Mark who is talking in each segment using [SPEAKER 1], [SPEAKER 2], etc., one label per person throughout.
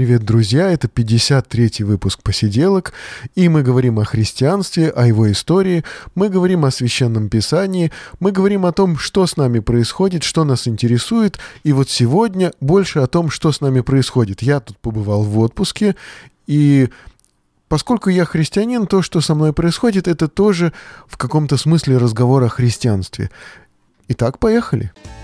[SPEAKER 1] Привет, друзья! Это 53-й выпуск «Посиделок», и мы говорим о христианстве, о его истории, мы говорим о Священном Писании, мы говорим о том, что с нами происходит, что нас интересует, и вот сегодня больше о том, что с нами происходит. Я тут побывал в отпуске, и поскольку я христианин, то, что со мной происходит, это тоже в каком-то смысле разговор о христианстве. Итак, поехали. Поехали.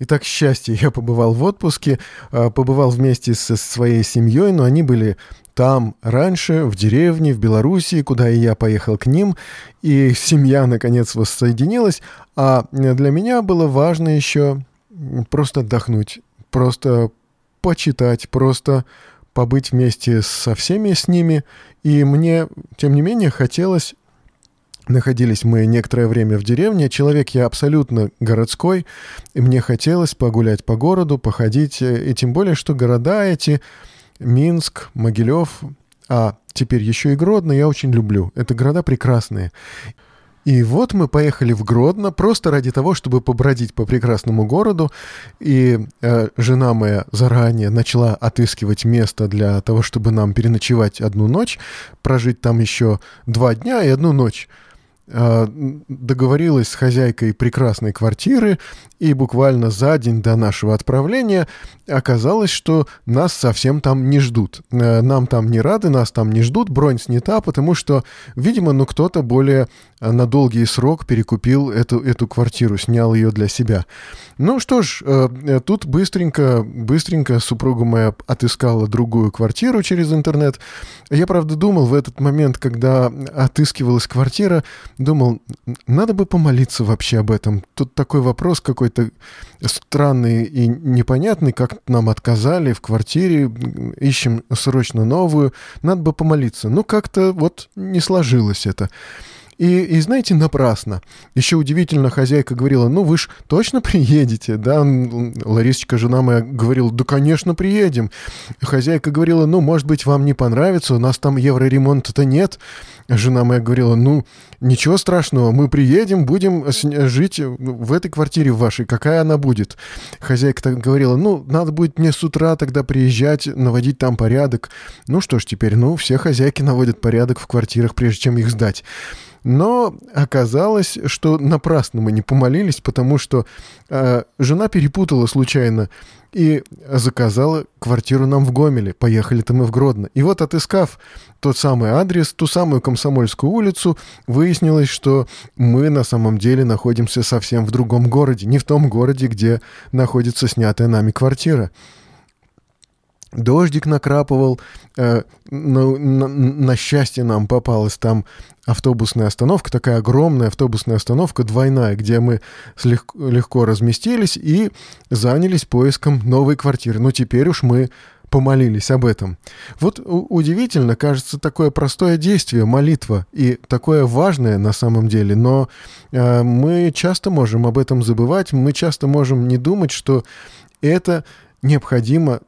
[SPEAKER 1] Итак, счастье. Я побывал в отпуске, а, побывал вместе со своей семьей, но они были там раньше, в деревне, в Белоруссии, куда и я поехал к ним, и семья, наконец, воссоединилась. А для меня было важно еще просто отдохнуть, просто почитать, просто побыть вместе со всеми с ними. И мне, тем не менее, хотелось Находились мы некоторое время в деревне. Человек я абсолютно городской, и мне хотелось погулять по городу, походить. И тем более, что города эти, Минск, Могилев, а теперь еще и Гродно, я очень люблю. Это города прекрасные. И вот мы поехали в Гродно просто ради того, чтобы побродить по прекрасному городу. И э, жена моя заранее начала отыскивать место для того, чтобы нам переночевать одну ночь, прожить там еще два дня и одну ночь. А, договорилась с хозяйкой прекрасной квартиры, и буквально за день до нашего отправления оказалось, что нас совсем там не ждут. Э, нам там не рады, нас там не ждут, бронь снята, потому что, видимо, ну кто-то более э, на долгий срок перекупил эту, эту квартиру, снял ее для себя. Ну что ж, э, тут быстренько, быстренько супруга моя отыскала другую квартиру через интернет. Я, правда, думал в этот момент, когда отыскивалась квартира, думал, надо бы помолиться вообще об этом. Тут такой вопрос какой-то странный и непонятный, как нам отказали в квартире, ищем срочно новую, надо бы помолиться. Ну, как-то вот не сложилось это. И, и знаете, напрасно. Еще удивительно, хозяйка говорила, ну вы ж точно приедете, да? Ларисочка, жена моя, говорила, да, конечно, приедем. Хозяйка говорила, ну, может быть, вам не понравится, у нас там евроремонта-то нет. Жена моя говорила, ну, ничего страшного, мы приедем, будем жить в этой квартире вашей, какая она будет. Хозяйка так говорила, ну, надо будет мне с утра тогда приезжать, наводить там порядок. Ну что ж теперь, ну, все хозяйки наводят порядок в квартирах, прежде чем их сдать. Но оказалось, что напрасно мы не помолились, потому что э, жена перепутала случайно и заказала квартиру нам в Гомеле. Поехали-то мы в Гродно. И вот отыскав тот самый адрес, ту самую Комсомольскую улицу, выяснилось, что мы на самом деле находимся совсем в другом городе, не в том городе, где находится снятая нами квартира. Дождик накрапывал, э, на, на, на счастье нам попалась там автобусная остановка, такая огромная автобусная остановка, двойная, где мы легко, легко разместились и занялись поиском новой квартиры. Но теперь уж мы помолились об этом. Вот удивительно, кажется, такое простое действие, молитва, и такое важное на самом деле, но э, мы часто можем об этом забывать, мы часто можем не думать, что это необходимо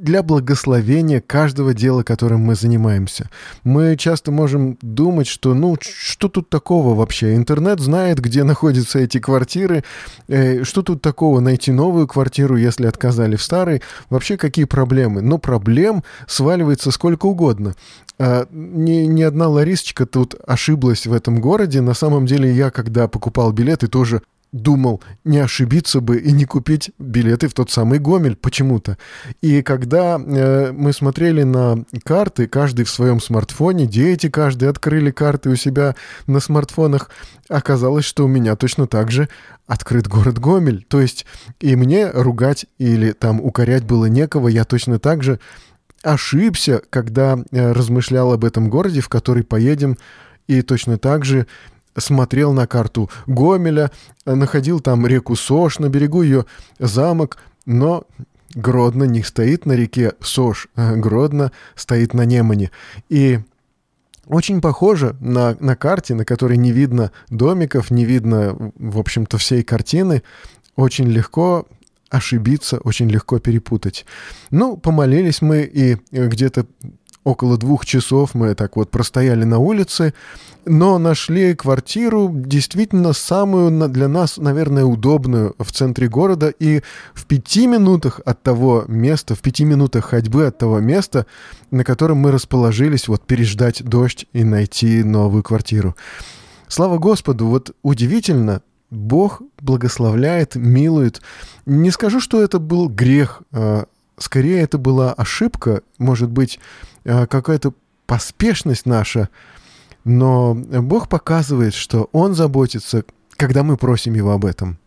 [SPEAKER 1] для благословения каждого дела, которым мы занимаемся. Мы часто можем думать, что ну что тут такого вообще? Интернет знает, где находятся эти квартиры. Э, что тут такого найти новую квартиру, если отказали в старой? Вообще какие проблемы? Но проблем сваливается сколько угодно. А, ни, ни одна Ларисочка тут ошиблась в этом городе. На самом деле я, когда покупал билеты, тоже думал, не ошибиться бы и не купить билеты в тот самый Гомель почему-то. И когда э, мы смотрели на карты, каждый в своем смартфоне, дети каждый открыли карты у себя на смартфонах, оказалось, что у меня точно так же открыт город Гомель. То есть и мне ругать или там укорять было некого, я точно так же ошибся, когда э, размышлял об этом городе, в который поедем, и точно так же смотрел на карту Гомеля, находил там реку Сош, на берегу ее замок, но Гродно не стоит на реке Сош, а Гродно стоит на Немане. И очень похоже на, на карте, на которой не видно домиков, не видно, в общем-то, всей картины. Очень легко ошибиться, очень легко перепутать. Ну, помолились мы, и где-то около двух часов мы так вот простояли на улице, но нашли квартиру действительно самую для нас, наверное, удобную в центре города, и в пяти минутах от того места, в пяти минутах ходьбы от того места, на котором мы расположились, вот переждать дождь и найти новую квартиру. Слава Господу, вот удивительно, Бог благословляет, милует. Не скажу, что это был грех, а скорее это была ошибка, может быть, а, какая-то поспешность наша, но Бог показывает, что Он заботится, когда мы просим Его об этом.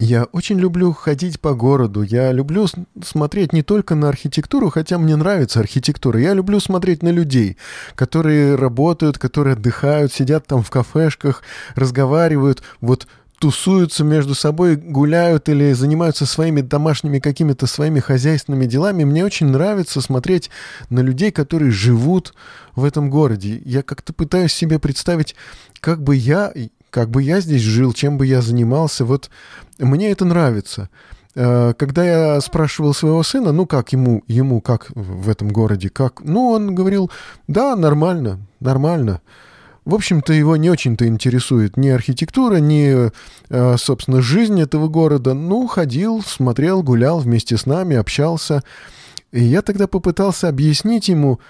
[SPEAKER 1] Я очень люблю ходить по городу. Я люблю смотреть не только на архитектуру, хотя мне нравится архитектура. Я люблю смотреть на людей, которые работают, которые отдыхают, сидят там в кафешках, разговаривают. Вот тусуются между собой, гуляют или занимаются своими домашними какими-то своими хозяйственными делами. Мне очень нравится смотреть на людей, которые живут в этом городе. Я как-то пытаюсь себе представить, как бы я, как бы я здесь жил, чем бы я занимался. Вот мне это нравится. Э, когда я спрашивал своего сына, ну как ему, ему как в этом городе, как, ну он говорил, да, нормально, нормально. В общем-то, его не очень-то интересует ни архитектура, ни, э, собственно, жизнь этого города. Ну, ходил, смотрел, гулял вместе с нами, общался. И я тогда попытался объяснить ему,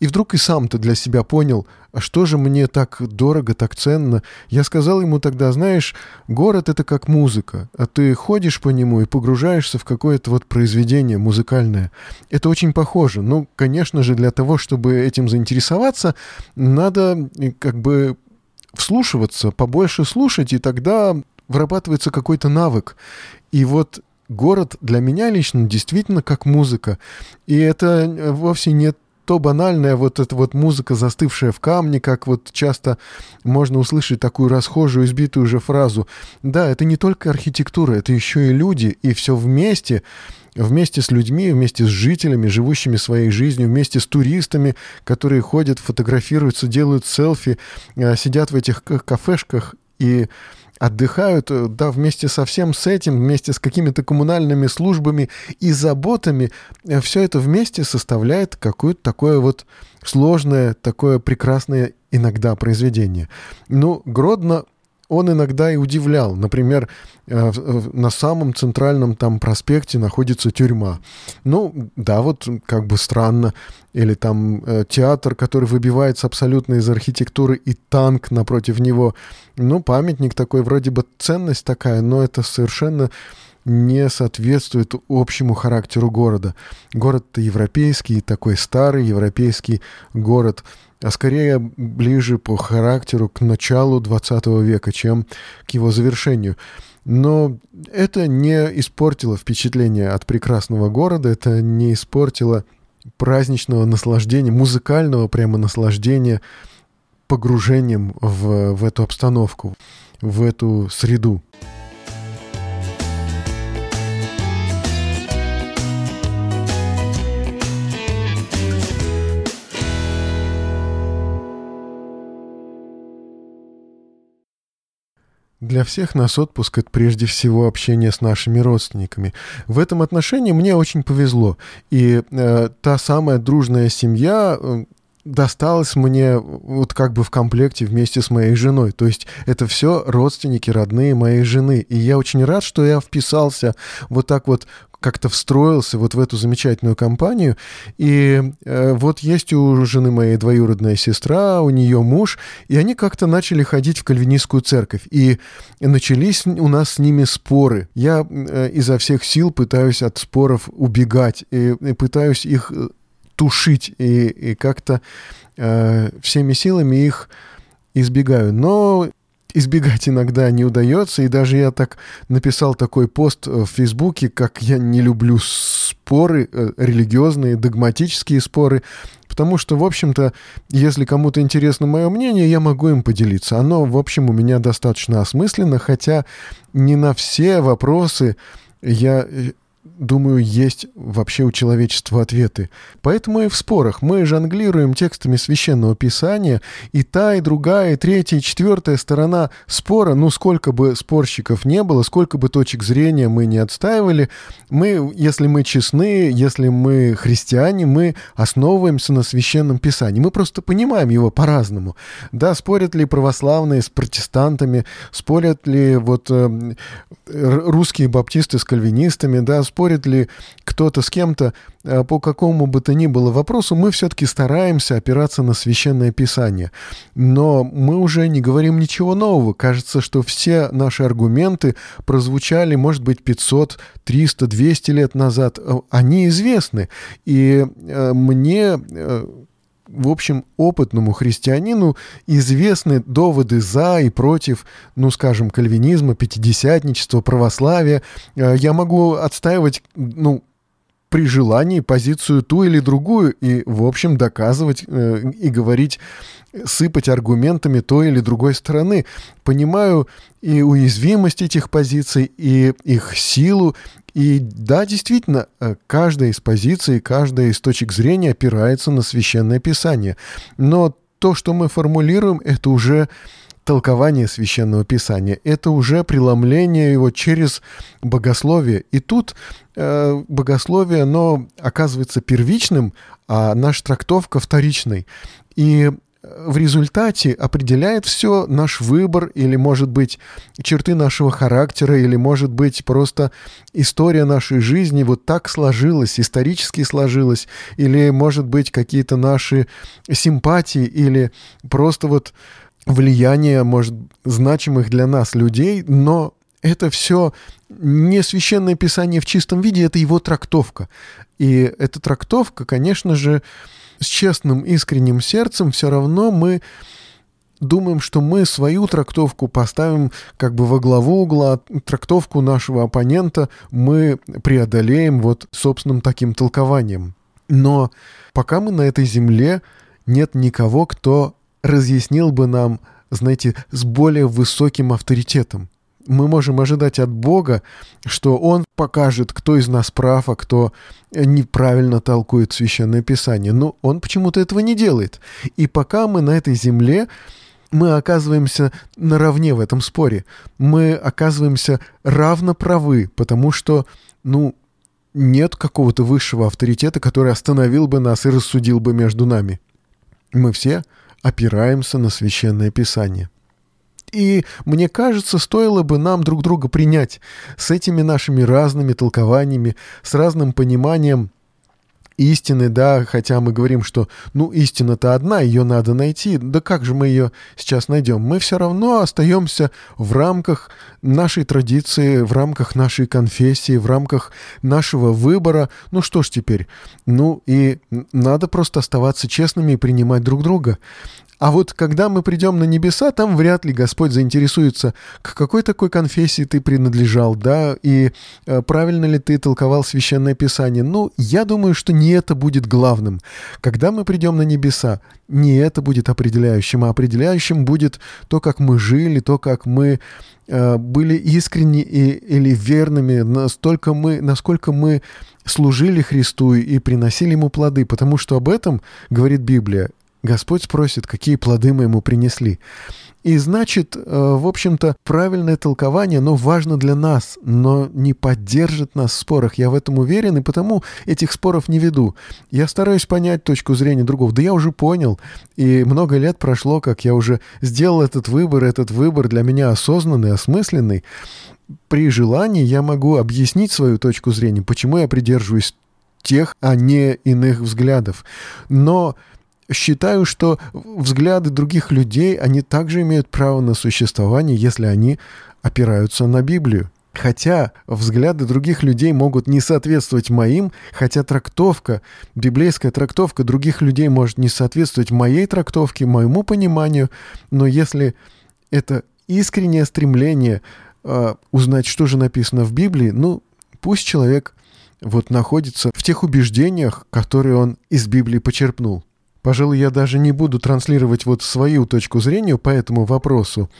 [SPEAKER 1] и вдруг и сам-то для себя понял, а что же мне так дорого, так ценно. Я сказал ему тогда, знаешь, город — это как музыка, а ты ходишь по нему и погружаешься в какое-то вот произведение музыкальное. Это очень похоже. Ну, конечно же, для того, чтобы этим заинтересоваться, надо как бы вслушиваться, побольше слушать, и тогда вырабатывается какой-то навык. И вот город для меня лично действительно как музыка. И это вовсе не то банальная вот эта вот музыка, застывшая в камне, как вот часто можно услышать такую расхожую, избитую уже фразу. Да, это не только архитектура, это еще и люди, и все вместе, вместе с людьми, вместе с жителями, живущими своей жизнью, вместе с туристами, которые ходят, фотографируются, делают селфи, э, сидят в этих кафешках и отдыхают, э, да, вместе со всем с этим, вместе с какими-то коммунальными службами и заботами, э, все это вместе составляет какое-то такое вот сложное, такое прекрасное иногда произведение. Ну, Гродно он иногда и удивлял. Например, э, на самом центральном там проспекте находится тюрьма. Ну, да, вот как бы странно. Или там э, театр, который выбивается абсолютно из архитектуры, и танк напротив него. Ну, памятник такой, вроде бы ценность такая, но это совершенно не соответствует общему характеру города. Город-то европейский, такой старый европейский город – а скорее ближе по характеру к началу 20 века, чем к его завершению. Но это не испортило впечатление от прекрасного города, это не испортило праздничного наслаждения, музыкального прямо наслаждения погружением в, в эту обстановку, в эту среду. Для всех нас отпуск — это прежде всего общение с нашими родственниками. В этом отношении мне очень повезло. И э, та самая дружная семья, э, досталось мне вот как бы в комплекте вместе с моей женой. То есть это все родственники, родные моей жены. И я очень рад, что я вписался вот так вот как-то встроился вот в эту замечательную компанию. И э, вот есть у жены моей двоюродная сестра, у нее муж, и они как-то начали ходить в кальвинистскую церковь. И начались у нас с ними споры. Я э, изо всех сил пытаюсь от споров убегать, и, и пытаюсь их э, тушить и, и как-то э, всеми силами их избегаю. Но избегать иногда не удается, и даже я так написал такой пост в Фейсбуке, как я не люблю споры, э, религиозные, догматические споры, потому что, в общем-то, если кому-то интересно мое мнение, я могу им поделиться. Оно, в общем, у меня достаточно осмысленно, хотя не на все вопросы я э, думаю, есть вообще у человечества ответы. Поэтому и в спорах мы жонглируем текстами священного писания, и та, и другая, и третья, и четвертая сторона спора, ну сколько бы спорщиков не было, сколько бы точек зрения мы не отстаивали, мы, если мы честны, если мы христиане, мы основываемся на священном писании. Мы просто понимаем его по-разному. Да, спорят ли православные с протестантами, спорят ли вот э, русские баптисты с кальвинистами, да, спорит ли кто-то с кем-то э, по какому бы то ни было вопросу, мы все-таки стараемся опираться на священное писание. Но мы уже не говорим ничего нового. Кажется, что все наши аргументы прозвучали, может быть, 500, 300, 200 лет назад. Э, они известны. И э, мне в общем, опытному христианину известны доводы за и против, ну, скажем, кальвинизма, пятидесятничества, православия. Э, я могу отстаивать, ну, при желании позицию ту или другую и, в общем, доказывать э, и говорить, сыпать аргументами той или другой стороны. Понимаю и уязвимость этих позиций, и их силу, и да, действительно, э, каждая из позиций, каждая из точек зрения опирается на священное писание. Но то, что мы формулируем, это уже толкование священного писания. Это уже преломление его через богословие. И тут э, богословие, оно оказывается первичным, а наша трактовка вторичной. И в результате определяет все наш выбор или, может быть, черты нашего характера, или, может быть, просто история нашей жизни вот так сложилась, исторически сложилась, или, может быть, какие-то наши симпатии, или просто вот влияние, может, значимых для нас людей, но это все не священное писание в чистом виде, это его трактовка. И эта трактовка, конечно же, с честным, искренним сердцем все равно мы думаем, что мы свою трактовку поставим как бы во главу угла, трактовку нашего оппонента мы преодолеем вот собственным таким толкованием. Но пока мы на этой земле, нет никого, кто разъяснил бы нам, знаете, с более высоким авторитетом мы можем ожидать от Бога, что Он покажет, кто из нас прав, а кто неправильно толкует Священное Писание. Но Он почему-то этого не делает. И пока мы на этой земле, мы оказываемся наравне в этом споре. Мы оказываемся равно правы, потому что, ну, нет какого-то высшего авторитета, который остановил бы нас и рассудил бы между нами. Мы все опираемся на Священное Писание. И, мне кажется, стоило бы нам друг друга принять с этими нашими разными толкованиями, с разным пониманием истины, да, хотя мы говорим, что, ну, истина-то одна, ее надо найти, да как же мы ее сейчас найдем? Мы все равно остаемся в рамках нашей традиции, в рамках нашей конфессии, в рамках нашего выбора. Ну что ж теперь? Ну и надо просто оставаться честными и принимать друг друга. А вот когда мы придем на небеса, там вряд ли Господь заинтересуется, к какой такой конфессии ты принадлежал, да, и э, правильно ли ты толковал Священное Писание. Ну, я думаю, что не это будет главным. Когда мы придем на небеса, не это будет определяющим, а определяющим будет то, как мы жили, то, как мы э, были искренни и, или верными, настолько мы, насколько мы служили Христу и приносили Ему плоды, потому что об этом говорит Библия. Господь спросит, какие плоды мы ему принесли. И значит, э, в общем-то, правильное толкование, но важно для нас, но не поддержит нас в спорах. Я в этом уверен, и потому этих споров не веду. Я стараюсь понять точку зрения другого. Да я уже понял, и много лет прошло, как я уже сделал этот выбор, этот выбор для меня осознанный, осмысленный. При желании я могу объяснить свою точку зрения, почему я придерживаюсь тех, а не иных взглядов. Но считаю, что взгляды других людей, они также имеют право на существование, если они опираются на Библию. Хотя взгляды других людей могут не соответствовать моим, хотя трактовка, библейская трактовка других людей может не соответствовать моей трактовке, моему пониманию, но если это искреннее стремление э, узнать, что же написано в Библии, ну, пусть человек вот находится в тех убеждениях, которые он из Библии почерпнул. Пожалуй, я даже не буду транслировать вот свою точку зрения по этому вопросу.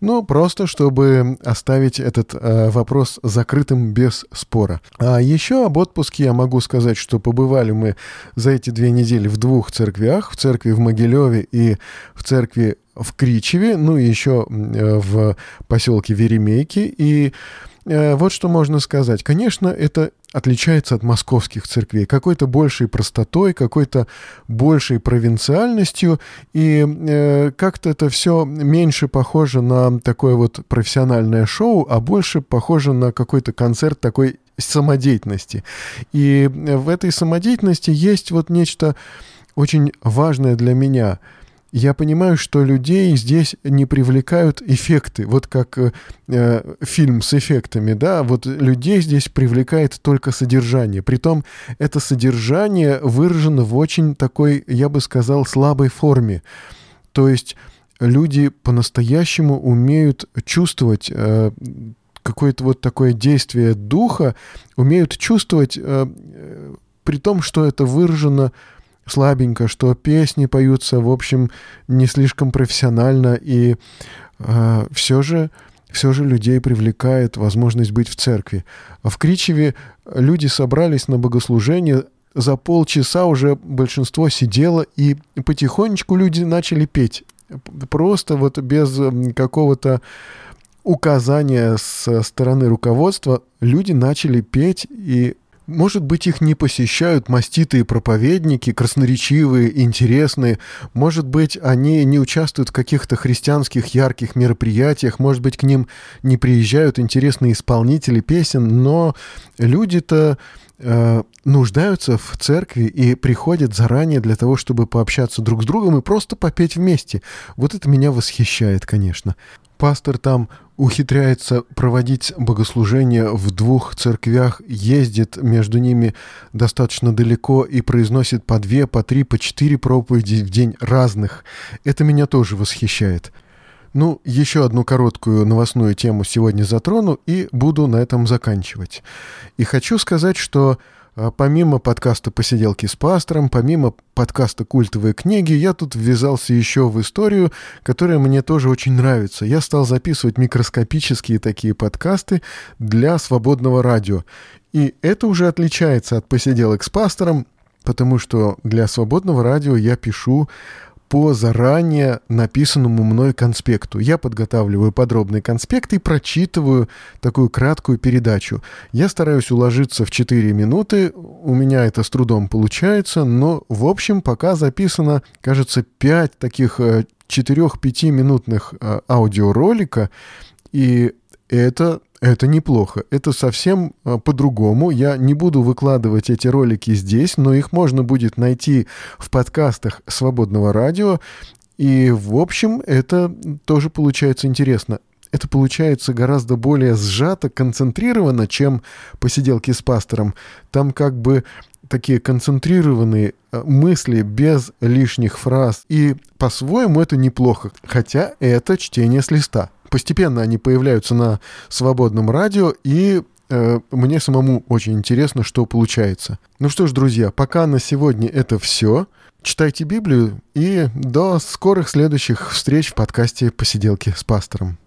[SPEAKER 1] Ну, просто чтобы оставить этот э, вопрос закрытым без спора. А еще об отпуске я могу сказать, что побывали мы за эти две недели в двух церквях. В церкви в Могилеве и в церкви в Кричеве, ну и еще э, в поселке Веремейки. И вот что можно сказать. Конечно, это отличается от московских церквей. Какой-то большей простотой, какой-то большей провинциальностью. И э, как-то это все меньше похоже на такое вот профессиональное шоу, а больше похоже на какой-то концерт такой самодеятельности. И в этой самодеятельности есть вот нечто очень важное для меня – я понимаю, что людей здесь не привлекают эффекты, вот как э, э, фильм с эффектами, да, вот людей здесь привлекает только содержание. Притом это содержание выражено в очень такой, я бы сказал, слабой форме. То есть люди по-настоящему умеют чувствовать э, какое-то вот такое действие духа, умеют чувствовать, э, э при том, что это выражено слабенько, что песни поются, в общем, не слишком профессионально, и э, все же все же людей привлекает возможность быть в церкви. А в Кричеве люди собрались на богослужение, за полчаса уже большинство сидело, и потихонечку люди начали петь. Просто вот без какого-то указания со стороны руководства люди начали петь, и может быть, их не посещают маститые проповедники, красноречивые, интересные. Может быть, они не участвуют в каких-то христианских ярких мероприятиях. Может быть, к ним не приезжают интересные исполнители песен. Но люди-то э, нуждаются в церкви и приходят заранее для того, чтобы пообщаться друг с другом и просто попеть вместе. Вот это меня восхищает, конечно. Пастор там ухитряется проводить богослужения в двух церквях, ездит между ними достаточно далеко и произносит по две, по три, по четыре проповеди в день разных. Это меня тоже восхищает. Ну, еще одну короткую новостную тему сегодня затрону и буду на этом заканчивать. И хочу сказать, что помимо подкаста «Посиделки с пастором», помимо подкаста «Культовые книги», я тут ввязался еще в историю, которая мне тоже очень нравится. Я стал записывать микроскопические такие подкасты для свободного радио. И это уже отличается от «Посиделок с пастором», потому что для свободного радио я пишу по заранее написанному мной конспекту. Я подготавливаю подробный конспект и прочитываю такую краткую передачу. Я стараюсь уложиться в 4 минуты, у меня это с трудом получается, но в общем пока записано, кажется, 5 таких 4-5 э, минутных э, аудиоролика, и это это неплохо. Это совсем а, по-другому. Я не буду выкладывать эти ролики здесь, но их можно будет найти в подкастах свободного радио. И, в общем, это тоже получается интересно. Это получается гораздо более сжато, концентрировано, чем посиделки с пастором. Там как бы такие концентрированные а, мысли без лишних фраз. И по-своему это неплохо. Хотя это чтение с листа постепенно они появляются на свободном радио, и э, мне самому очень интересно, что получается. Ну что ж, друзья, пока на сегодня это все. Читайте Библию и до скорых следующих встреч в подкасте «Посиделки с пастором».